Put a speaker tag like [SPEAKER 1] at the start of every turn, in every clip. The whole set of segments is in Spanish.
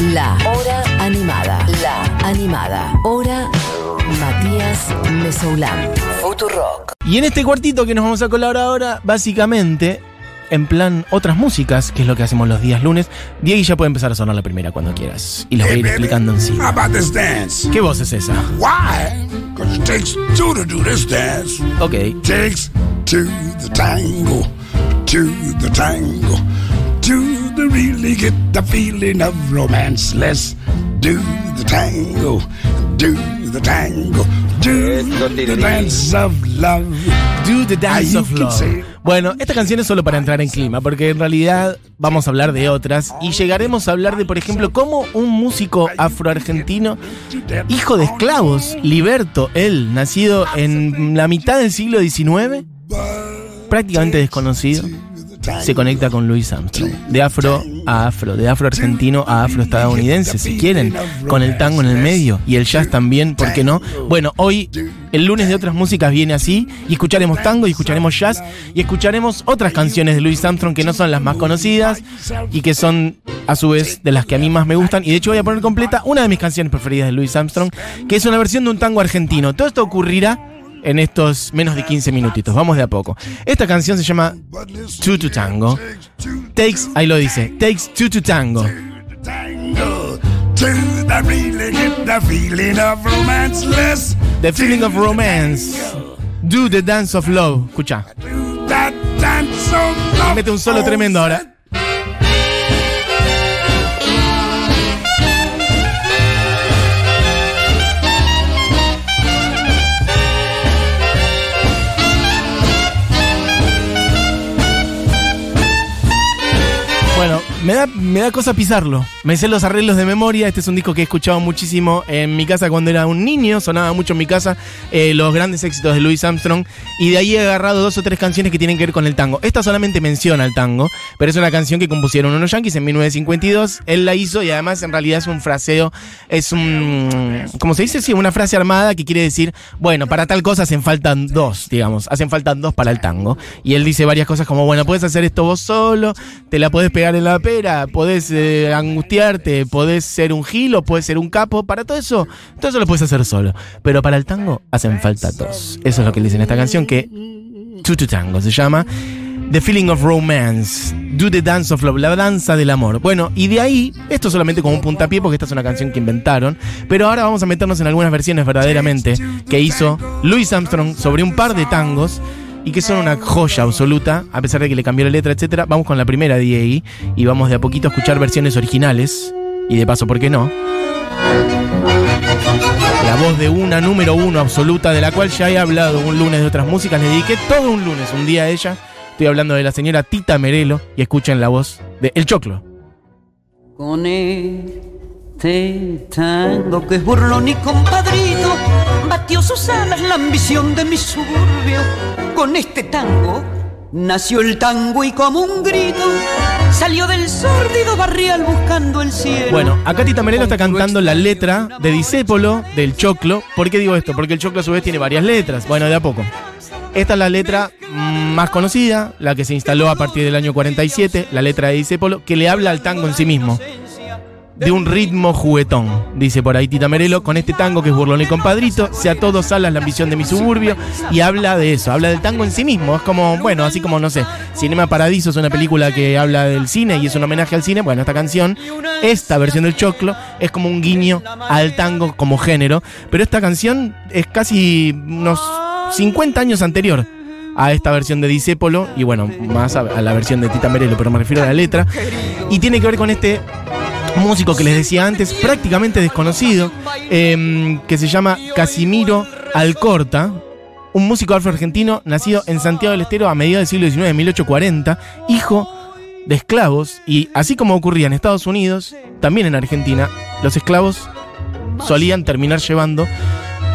[SPEAKER 1] La Hora Animada. La Animada. Hora Matías Mesoulán. Futurock.
[SPEAKER 2] Y en este cuartito que nos vamos a colar ahora, básicamente, en plan otras músicas, que es lo que hacemos los días lunes, Diego ya puede empezar a sonar la primera cuando quieras. Y los voy a ir explicando en sí.
[SPEAKER 3] How about this dance?
[SPEAKER 2] ¿Qué voz es esa?
[SPEAKER 3] Why? Because it takes two to do this dance.
[SPEAKER 2] Ok.
[SPEAKER 3] Takes to the tango, to the tango, really get the feeling of romance. Let's do the tango, do the tango, do the dance of love.
[SPEAKER 2] Do the Dance
[SPEAKER 3] Ah,
[SPEAKER 2] of
[SPEAKER 3] you can
[SPEAKER 2] Love.
[SPEAKER 3] say-
[SPEAKER 2] Bueno, esta canción es solo para entrar en clima, porque en realidad vamos a hablar de otras y llegaremos a hablar de, por ejemplo, cómo un músico afroargentino, hijo de esclavos, Liberto, él, nacido en la mitad del siglo XIX, prácticamente desconocido, se conecta con Louis Armstrong. De afro a afro, de afro argentino a afro estadounidense, si quieren, con el tango en el medio y el jazz también, ¿por qué no? Bueno, hoy el lunes de otras músicas viene así y escucharemos tango y escucharemos jazz y escucharemos otras canciones de Louis Armstrong que no son las más conocidas y que son a su vez de las que a mí más me gustan y de hecho voy a poner completa una de mis canciones preferidas de Louis Armstrong, que es una versión de un tango argentino. Todo esto ocurrirá en estos menos de 15 minutitos. Vamos de a poco. Esta canción se llama Two to Tango. Takes, ahí lo dice, Takes Two to Tango.
[SPEAKER 3] The feeling of romance.
[SPEAKER 2] Do the dance of love. Escucha. Mete un solo tremendo ahora. Bueno, me da, me da cosa pisarlo. Me sé los arreglos de memoria. Este es un disco que he escuchado muchísimo en mi casa cuando era un niño. Sonaba mucho en mi casa eh, los grandes éxitos de Louis Armstrong. Y de ahí he agarrado dos o tres canciones que tienen que ver con el tango. Esta solamente menciona el tango, pero es una canción que compusieron unos yankees en 1952. Él la hizo y además en realidad es un fraseo. Es un. ¿Cómo se dice? Sí, una frase armada que quiere decir, bueno, para tal cosa hacen faltan dos, digamos. Hacen faltan dos para el tango. Y él dice varias cosas como, bueno, puedes hacer esto vos solo, te la podés pegar en la pera, podés eh, podés ser un gilo, podés ser un capo. Para todo eso, todo eso lo puedes hacer solo. Pero para el tango hacen falta dos. Eso es lo que le dice en esta canción que Two to Tango se llama. The Feeling of Romance, Do the Dance of Love, la danza del amor. Bueno, y de ahí, esto solamente como un puntapié, porque esta es una canción que inventaron, pero ahora vamos a meternos en algunas versiones verdaderamente que hizo Louis Armstrong sobre un par de tangos y que son una joya absoluta, a pesar de que le cambió la letra, etcétera. Vamos con la primera de ahí y vamos de a poquito a escuchar versiones originales, y de paso, ¿por qué no? La voz de una número uno absoluta, de la cual ya he hablado un lunes de otras músicas. Le dediqué todo un lunes, un día a ella. Estoy hablando de la señora Tita Merelo y escuchen la voz de El Choclo.
[SPEAKER 4] Con este tango que es burlón y compadrito, batió sus alas la ambición de mi suburbio. Con este tango nació el tango y como un grito salió del sórdido barrial buscando el cielo.
[SPEAKER 2] Bueno, acá Tita Merelo está cantando la letra de Disépolo del Choclo. ¿Por qué digo esto? Porque el Choclo a su vez tiene varias letras. Bueno, de a poco. Esta es la letra mm, más conocida, la que se instaló a partir del año 47, la letra de Disépolo, que le habla al tango en sí mismo. De un ritmo juguetón, dice por ahí Tita Merelo, con este tango que es burlón y compadrito, sea todo salas la ambición de mi suburbio, y habla de eso, habla del tango en sí mismo. Es como, bueno, así como, no sé, Cinema Paradiso es una película que habla del cine y es un homenaje al cine. Bueno, esta canción, esta versión del Choclo, es como un guiño al tango como género, pero esta canción es casi unos 50 años anterior a esta versión de Disépolo y bueno, más a, a la versión de Tita Merelo, pero me refiero a la letra. Y tiene que ver con este músico que les decía antes, prácticamente desconocido, em, que se llama Casimiro Alcorta, un músico afro-argentino nacido en Santiago del Estero a mediados del siglo XIX, 1840, hijo de esclavos, y así como ocurría en Estados Unidos, también en Argentina, los esclavos solían terminar llevando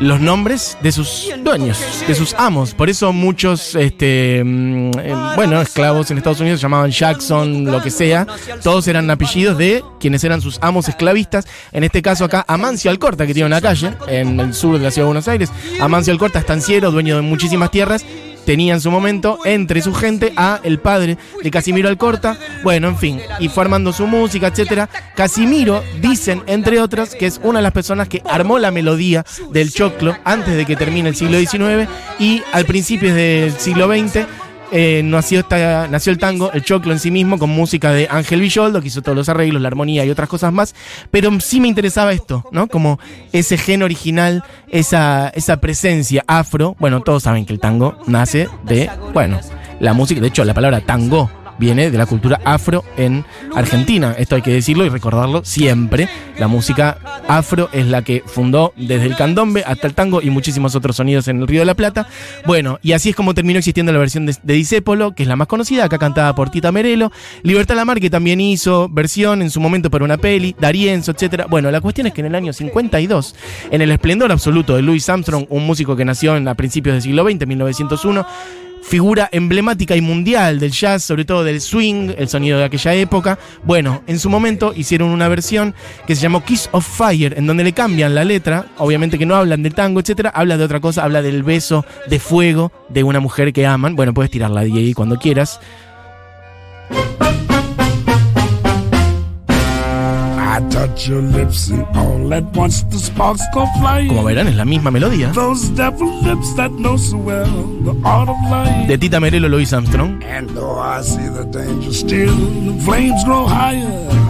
[SPEAKER 2] los nombres de sus dueños, de sus amos. Por eso muchos, este, mm, eh, bueno, esclavos en Estados Unidos se llamaban Jackson, lo que sea. Todos eran apellidos de quienes eran sus amos esclavistas. En este caso acá, Amancio Alcorta, que tiene una calle en el sur de la ciudad de Buenos Aires. Amancio Alcorta, estanciero, dueño de muchísimas tierras. Tenía en su momento entre su gente a el padre de Casimiro Alcorta. Bueno, en fin, y fue armando su música, etcétera. Casimiro, dicen, entre otras, que es una de las personas que armó la melodía del choclo antes de que termine el siglo XIX y al principio del siglo XX eh, nació, esta- nació el tango, el choclo en sí mismo, con música de Ángel Villoldo, que hizo todos los arreglos, la armonía y otras cosas más. Pero sí me interesaba esto, ¿no? Como ese gen original, esa, esa presencia afro. Bueno, todos saben que el tango nace de, bueno, la música, de hecho, la palabra tango viene de la cultura afro en Argentina. Esto hay que decirlo y recordarlo siempre. La música afro es la que fundó desde el candombe hasta el tango y muchísimos otros sonidos en el Río de la Plata. Bueno, y así es como terminó existiendo la versión de, Disépolo, que es la más conocida, acá cantada por Tita Merelo. Libertad Lamar, que también hizo versión en su momento para una peli, Darienzo, etcétera. Bueno, la cuestión es que en el año 52, en el esplendor absoluto de Louis Armstrong, un músico que nació en, a principios del siglo XX, 1901, figura emblemática y mundial del jazz, sobre todo del swing, el sonido de aquella época. Bueno, en su momento hicieron una versión que se llamó Kiss of Fire, en donde le cambian la letra, obviamente que no hablan del tango, etcétera, habla de otra cosa, habla del beso de fuego de una mujer que aman. Bueno, puedes tirarla DJ cuando quieras. Como verán, es la misma melodía.
[SPEAKER 3] Those devil lips that know so well the art of life.
[SPEAKER 2] De Tita Merelo, Louis Armstrong.
[SPEAKER 3] And though I see the danger still, the flames grow higher.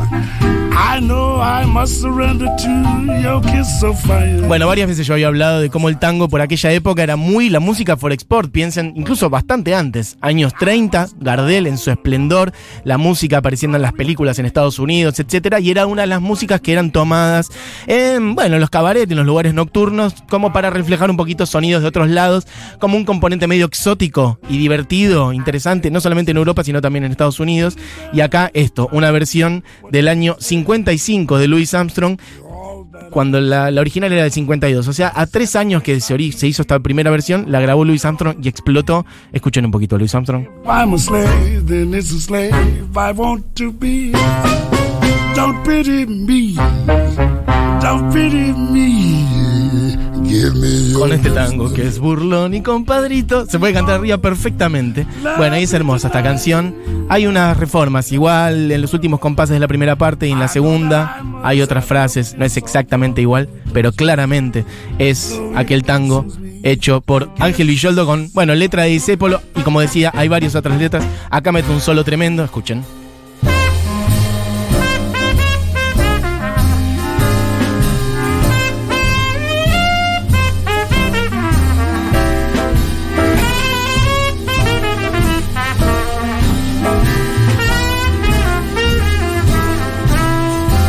[SPEAKER 2] Bueno, varias veces yo había hablado de cómo el tango por aquella época era muy la música for export. Piensen, incluso bastante antes, años 30, Gardel en su esplendor, la música apareciendo en las películas en Estados Unidos, etcétera, y era una de las músicas que eran tomadas en, bueno, en los cabarets, en los lugares nocturnos, como para reflejar un poquito sonidos de otros lados, como un componente medio exótico y divertido, interesante, no solamente en Europa, sino también en Estados Unidos. Y acá esto, una versión del año 55 de Louis Armstrong, cuando la, original era del 52. O sea, a tres años que se, hizo esta primera versión, la grabó Louis Armstrong y explotó. Escuchen un poquito, Louis Armstrong.
[SPEAKER 3] I'm a slave, then it's a slave I want to be. Don't pity me. Don't pity me.
[SPEAKER 2] Con este tango que es burlón y compadrito, se puede cantar arriba perfectamente. Bueno, y es hermosa esta canción. Hay unas reformas, igual en los últimos compases de la primera parte y en la segunda hay otras frases, no es exactamente igual, pero claramente es aquel tango hecho por Ángel Villoldo con, bueno, letra de Disépolo y como decía, hay varias otras letras. Acá meto un solo tremendo, escuchen.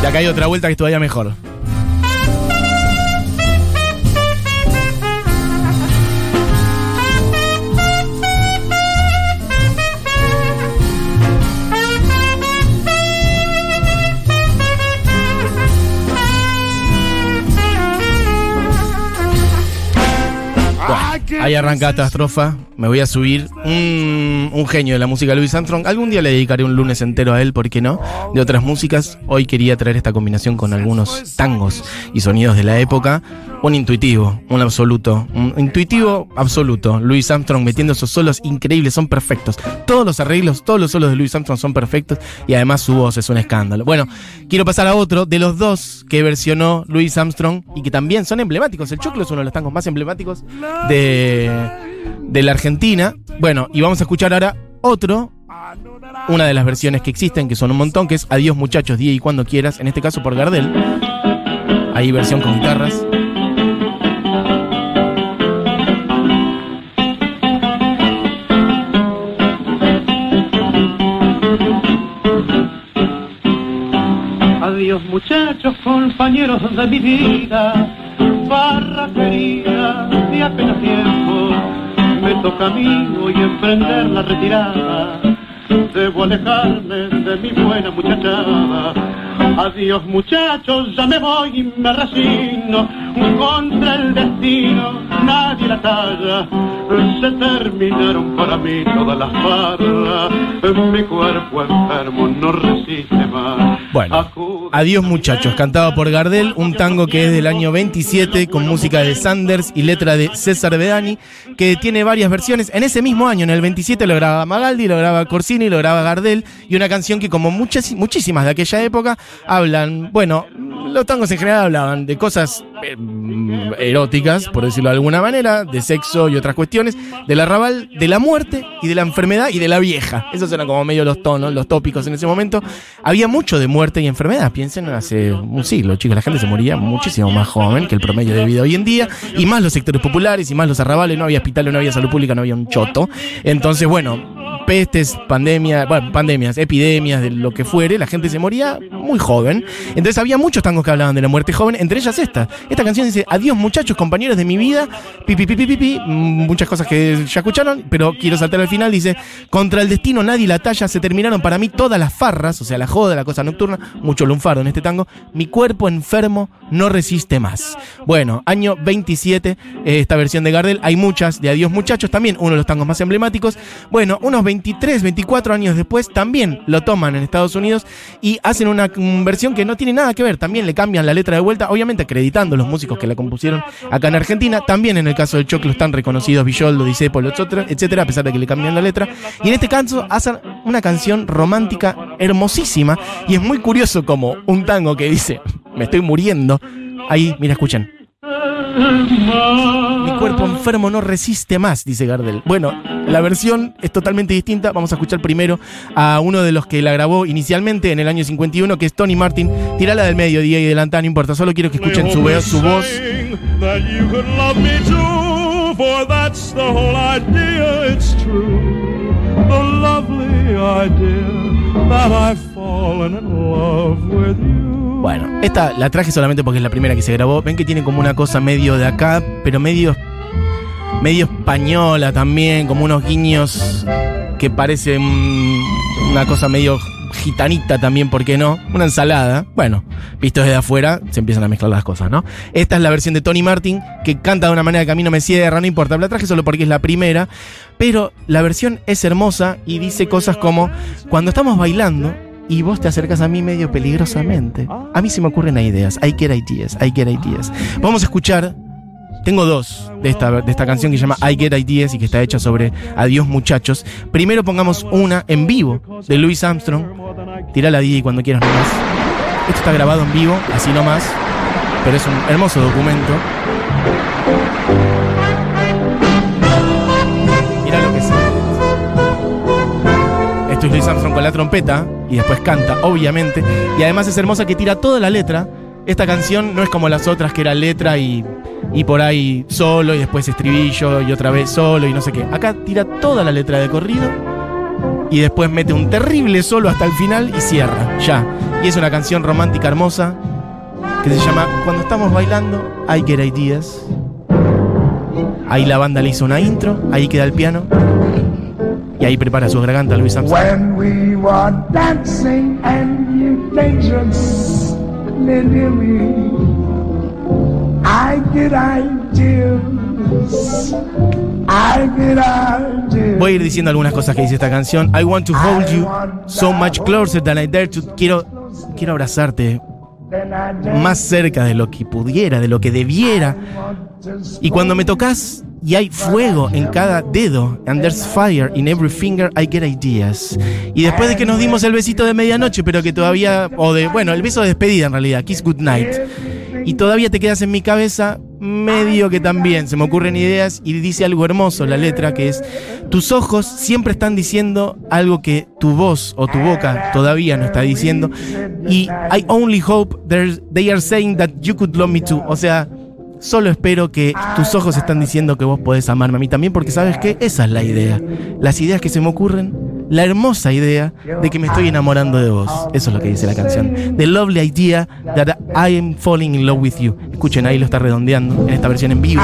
[SPEAKER 2] Acá hay otra vuelta que es todavía mejor. Ahí arranca esta estrofa. Me voy a subir. Un, un genio de la música, Louis Armstrong. Algún día le dedicaré un lunes entero a él, ¿por qué no? De otras músicas. Hoy quería traer esta combinación con algunos tangos y sonidos de la época. Un intuitivo, un absoluto. Un intuitivo absoluto. Louis Armstrong metiendo esos solos increíbles, son perfectos. Todos los arreglos, todos los solos de Louis Armstrong son perfectos. Y además su voz es un escándalo. Bueno, quiero pasar a otro de los dos que versionó Louis Armstrong y que también son emblemáticos. El Choclo es uno de los tangos más emblemáticos de, de la Argentina. Bueno, y vamos a escuchar ahora otro, una de las versiones que existen, que son un montón, que es Adiós muchachos, día y cuando quieras, en este caso por Gardel. Hay versión con guitarras.
[SPEAKER 5] Adiós muchachos, compañeros de mi vida, mí hoy emprender la retirada, debo alejarme de mi buena muchachada, Adiós muchachos, ya me voy y me resigno. Contra el destino, nadie la talla. Se terminaron para mí todas las farras, mi cuerpo enfermo no resiste más.
[SPEAKER 2] Bueno, Adiós muchachos, cantado por Gardel, un tango que es del año 27 con música de Sanders y letra de César Bedani, que tiene varias versiones. En ese mismo año, en el 27, lo graba Magaldi, lo graba Corsini, lo graba Gardel, y una canción que como muchas, muchísimas de aquella época hablan, bueno, los tangos en general hablaban de cosas eh, mm, eróticas, por decirlo de alguna manera, de sexo y otras cuestiones, del arrabal, de la muerte y de la enfermedad y de la vieja. Esos eran como medio los tonos, los tópicos en ese momento. Había mucho de muerte y enfermedad. Piensen hace un siglo, chicos, la gente se moría muchísimo más joven que el promedio de vida hoy en día, y más los sectores populares, y más los arrabales, no había hospitales, no había salud pública, no había un choto. Entonces, bueno, pestes, pandemias, bueno, pandemias, epidemias, de lo que fuere, la gente se moría muy joven. Entonces había muchos tangos que hablaban de la muerte joven, entre ellas esta. Esta canción dice, adiós muchachos, compañeros de mi vida, pi, pi, pi, pi, pi, pi", mm, muchas cosas que ya escucharon, pero quiero saltar al final, dice, contra el destino nadie la talla, se terminaron para mí todas las farras, o sea, la joda, la cosa nocturna, mucho lunfardo en este tango, mi cuerpo enfermo no resiste más. Bueno, año 27, eh, esta versión de Gardel, hay muchas de Adiós muchachos, también uno de los tangos más emblemáticos. Bueno, unos 23, 24 años después también lo toman en Estados Unidos y hacen una versión que no tiene nada que ver, también le cambian la letra de vuelta, obviamente acreditando los músicos que la compusieron acá en Argentina, también en el caso del Choclo están reconocidos Villoldo, Disépolo, etcétera, a pesar de que le cambian la letra. Y en este caso hacen una canción romántica hermosísima y es muy curioso como un tango que dice, me estoy muriendo, ahí, mira, escuchen. Mi cuerpo enfermo no resiste más, dice Gardel. Bueno, la versión es totalmente distinta. Vamos a escuchar primero a uno de los que la grabó inicialmente en el año 51, que es Tony Martin. Tirala del medio, día y adelantada, no importa. Solo quiero que escuchen su, veo- su voz.
[SPEAKER 6] Idea,
[SPEAKER 2] Bueno, esta la traje solamente porque es la primera que se grabó. Ven que tiene como una cosa medio de acá, pero medio medio española también, como unos guiños que parecen una cosa medio gitanita también, ¿por qué no? Una ensalada. Bueno, visto desde afuera, se empiezan a mezclar las cosas, ¿no? Esta es la versión de Tony Martin, que canta de una manera que a mí no me cierra, no importa. La traje solo porque es la primera, pero la versión es hermosa y dice cosas como, cuando estamos bailando, y vos te acercas a mí medio peligrosamente. A mí se me ocurren ideas. I get ideas, I get ideas. Vamos a escuchar. Tengo dos de esta, de esta canción que se llama I Get Ideas y que está hecha sobre Adiós muchachos. Primero pongamos una en vivo de Louis Armstrong. Tira la DJ cuando quieras nomás. Esto está grabado en vivo, así nomás. Pero es un hermoso documento. Mira lo que es. Esto es Louis Armstrong con la trompeta y después canta, obviamente. Y además es hermosa que tira toda la letra. Esta canción no es como las otras que era letra y, y por ahí solo y después estribillo y otra vez solo y no sé qué. Acá tira toda la letra de corrido y después mete un terrible solo hasta el final y cierra, ya. Y es una canción romántica hermosa que se llama Cuando estamos bailando, I get ideas. Ahí la banda le hizo una intro, ahí queda el piano. Y ahí prepara su garganta Luis Armstrong.
[SPEAKER 7] When we were dancing and you dangerously near me, I get ideas.
[SPEAKER 2] Voy a ir diciendo algunas cosas que dice esta canción. I want to hold you so much closer than I dare to. Quiero, quiero abrazarte más cerca de lo que pudiera, de lo que debiera. Y cuando me tocas y hay fuego en cada dedo, and there's fire in every finger, I get ideas. Y después de que nos dimos el besito de medianoche, pero que todavía, o de, bueno, el beso de despedida en realidad, kiss good night. Y todavía te quedas en mi cabeza, medio que también se me ocurren ideas y dice algo hermoso la letra que es, tus ojos siempre están diciendo algo que tu voz o tu boca todavía no está diciendo. Y I only hope they are saying that you could love me too. O sea, Solo espero que tus ojos están diciendo que vos podés amarme a mí también, porque sabes que esa es la idea. Las ideas que se me ocurren, la hermosa idea de que me estoy enamorando de vos. Eso es lo que dice la canción. The lovely idea that I am falling in love with you. Escuchen, ahí lo está redondeando en esta versión en vivo.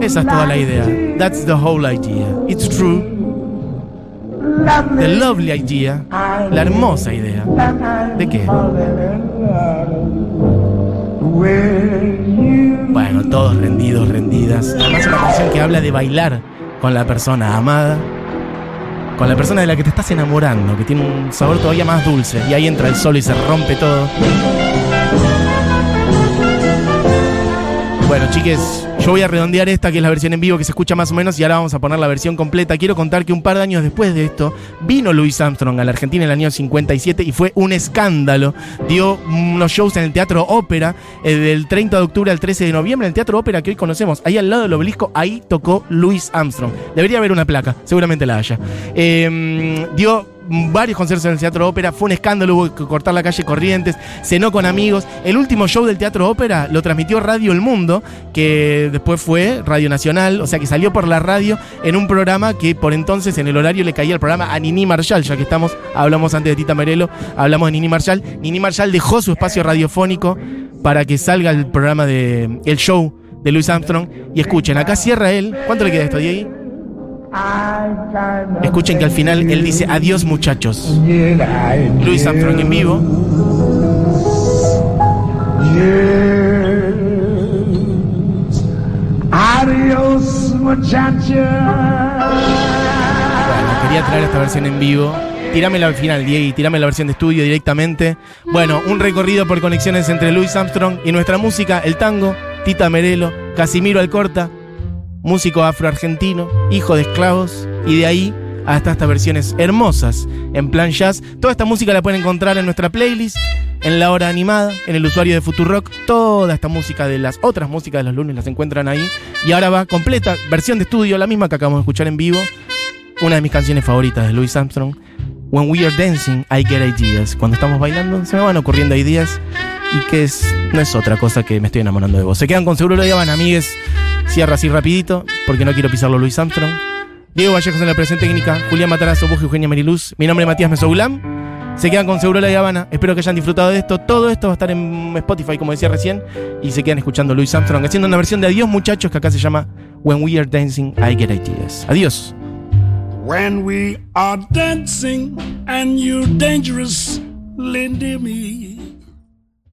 [SPEAKER 2] Esa es toda la idea. That's the whole idea. It's true. The lovely idea. La hermosa idea. ¿De qué? Bueno, todos rendidos, rendidas. Además, una canción que habla de bailar con la persona amada, con la persona de la que te estás enamorando, que tiene un sabor todavía más dulce. Y ahí entra el sol y se rompe todo. Bueno, chiques, yo voy a redondear esta, que es la versión en vivo que se escucha más o menos, y ahora vamos a poner la versión completa. Quiero contar que un par de años después de esto, vino Louis Armstrong a la Argentina en el año 57 y fue un escándalo. Dio unos shows en el Teatro Ópera eh, del 30 de octubre al 13 de noviembre, en el Teatro Ópera que hoy conocemos, ahí al lado del obelisco, ahí tocó Louis Armstrong. Debería haber una placa, seguramente la haya. Eh, dio varios conciertos en el Teatro Ópera, fue un escándalo, hubo que cortar la calle Corrientes, cenó con amigos. El último show del Teatro Ópera lo transmitió Radio El Mundo, que después fue Radio Nacional, o sea que salió por la radio en un programa que por entonces en el horario le caía el programa a Nini Marshall, ya que estamos, hablamos antes de Tita Merelo, hablamos de Nini Marshall. Nini Marshall dejó su espacio radiofónico para que salga el programa de el show de Louis Armstrong y escuchen, acá cierra él. ¿Cuánto le queda esto, Diego? Escuchen que al final él dice adiós muchachos. Louis Armstrong en vivo.
[SPEAKER 7] Yes. Adios, muchacha.
[SPEAKER 2] Bueno, quería traer esta versión en vivo. Tíramela al final, Diego, tírame la versión de estudio directamente. Bueno, un recorrido por conexiones entre Louis Armstrong y nuestra música, el tango, Tita Merelo, Casimiro Alcorta, músico afroargentino, hijo de esclavos, y de ahí hasta estas versiones hermosas en plan jazz. Toda esta música la pueden encontrar en nuestra playlist, en la hora animada, en el usuario de Futurock. Toda esta música de las otras músicas de los lunes las encuentran ahí. Y ahora va completa, versión de estudio, la misma que acabamos de escuchar en vivo. Una de mis canciones favoritas de Louis Armstrong. When we are dancing, I get ideas. Cuando estamos bailando, se me van ocurriendo ideas. Y que es, no es otra cosa que me estoy enamorando de vos. Se quedan con seguro lo llevan, amigues. Cierra así rapidito, porque no quiero pisarlo Louis Armstrong. Diego Vallejos en la presentación técnica, Julián Matarazo, vos y Eugenia Mariluz. Mi nombre es Matías Mesoulam. Se quedan con Seguro La Habana. Espero que hayan disfrutado de esto. Todo esto va a estar en Spotify, como decía recién. Y se quedan escuchando Louis Armstrong haciendo una versión de Adiós, muchachos, que acá se llama When We Are Dancing, I Get Ideas. Adiós.
[SPEAKER 3] When we are dancing and you're dangerous, lend me.